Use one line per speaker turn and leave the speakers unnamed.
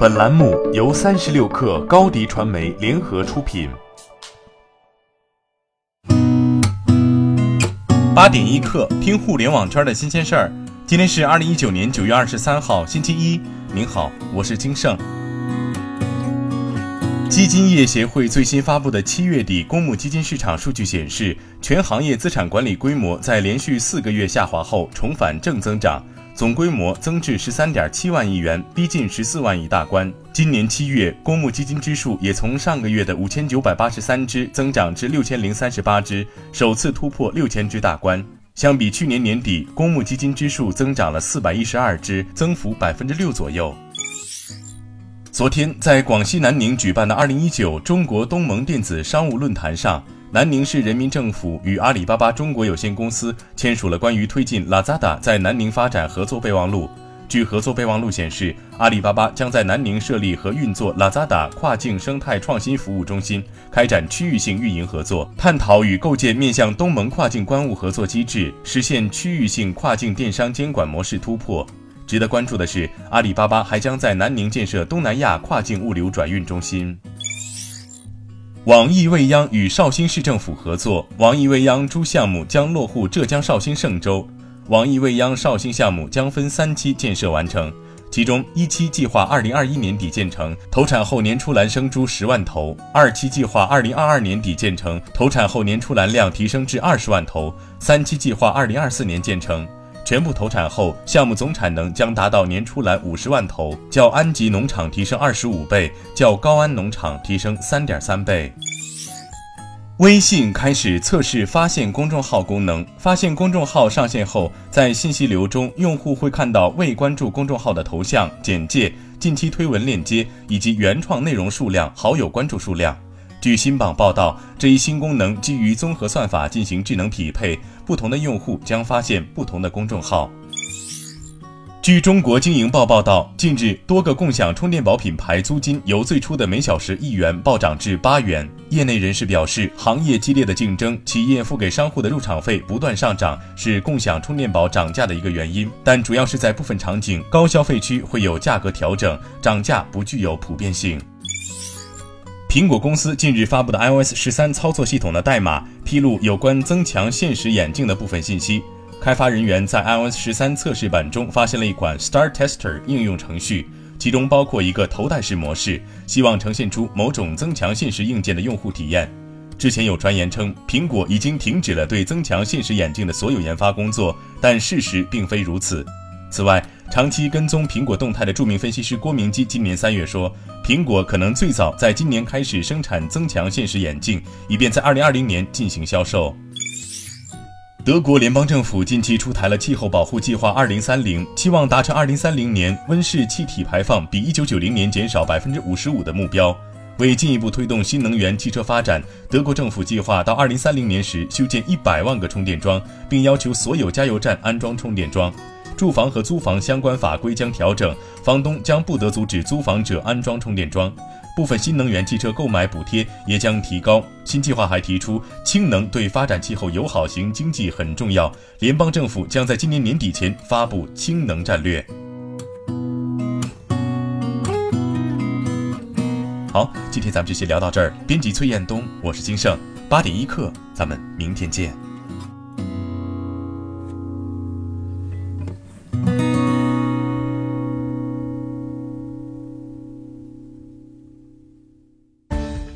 本栏目由三十六氪高低传媒联合出品。
八点一刻，听互联网圈的新鲜事儿。今天是二零一九年九月二十三号，星期一。您好，我是金盛。基金业协会最新发布的七月底公募基金市场数据显示，全行业资产管理规模在连续四个月下滑后重返正增长。总规模增至十三点七万亿元，逼近十四万亿大关。今年七月，公募基金支数也从上个月的五千九百八十三只增长至六千零三十八只，首次突破六千只大关。相比去年年底，公募基金支数增长了四百一十二只，增幅百分之六左右。昨天，在广西南宁举办的二零一九中国东盟电子商务论坛上。南宁市人民政府与阿里巴巴中国有限公司签署了关于推进 Lazada 在南宁发展合作备忘录。据合作备忘录显示，阿里巴巴将在南宁设立和运作 Lazada 跨境生态创新服务中心，开展区域性运营合作，探讨与构建面向东盟跨境关务合作机制，实现区域性跨境电商监管模式突破。值得关注的是，阿里巴巴还将在南宁建设东南亚跨境物流转运中心。网易未央与绍兴市政府合作，网易未央猪项目将落户浙江绍兴嵊州。网易未央绍兴项目将分三期建设完成，其中一期计划二零二一年底建成，投产后年出栏生猪十万头；二期计划二零二二年底建成，投产后年出栏量提升至二十万头；三期计划二零二四年建成。全部投产后，项目总产能将达到年出栏五十万头，较安吉农场提升二十五倍，较高安农场提升三点三倍。微信开始测试发现公众号功能，发现公众号上线后，在信息流中，用户会看到未关注公众号的头像、简介、近期推文链接以及原创内容数量、好友关注数量。据新榜报道，这一新功能基于综合算法进行智能匹配，不同的用户将发现不同的公众号。据中国经营报报道，近日多个共享充电宝品牌租金由最初的每小时一元暴涨至八元。业内人士表示，行业激烈的竞争，企业付给商户的入场费不断上涨，是共享充电宝涨价的一个原因。但主要是在部分场景、高消费区会有价格调整，涨价不具有普遍性。苹果公司近日发布的 iOS 十三操作系统的代码披露有关增强现实眼镜的部分信息。开发人员在 iOS 十三测试版中发现了一款 Star Tester 应用程序，其中包括一个头戴式模式，希望呈现出某种增强现实硬件的用户体验。之前有传言称苹果已经停止了对增强现实眼镜的所有研发工作，但事实并非如此。此外，长期跟踪苹果动态的著名分析师郭明基今年三月说，苹果可能最早在今年开始生产增强现实眼镜，以便在二零二零年进行销售。德国联邦政府近期出台了气候保护计划二零三零，期望达成二零三零年温室气体排放比一九九零年减少百分之五十五的目标。为进一步推动新能源汽车发展，德国政府计划到二零三零年时修建一百万个充电桩，并要求所有加油站安装充电桩。住房和租房相关法规将调整，房东将不得阻止租房者安装充电桩。部分新能源汽车购买补贴也将提高。新计划还提出，氢能对发展气候友好型经济很重要。联邦政府将在今年年底前发布氢能战略。好，今天咱们就先聊到这儿。编辑崔彦东，我是金盛，八点一刻，咱们明天见。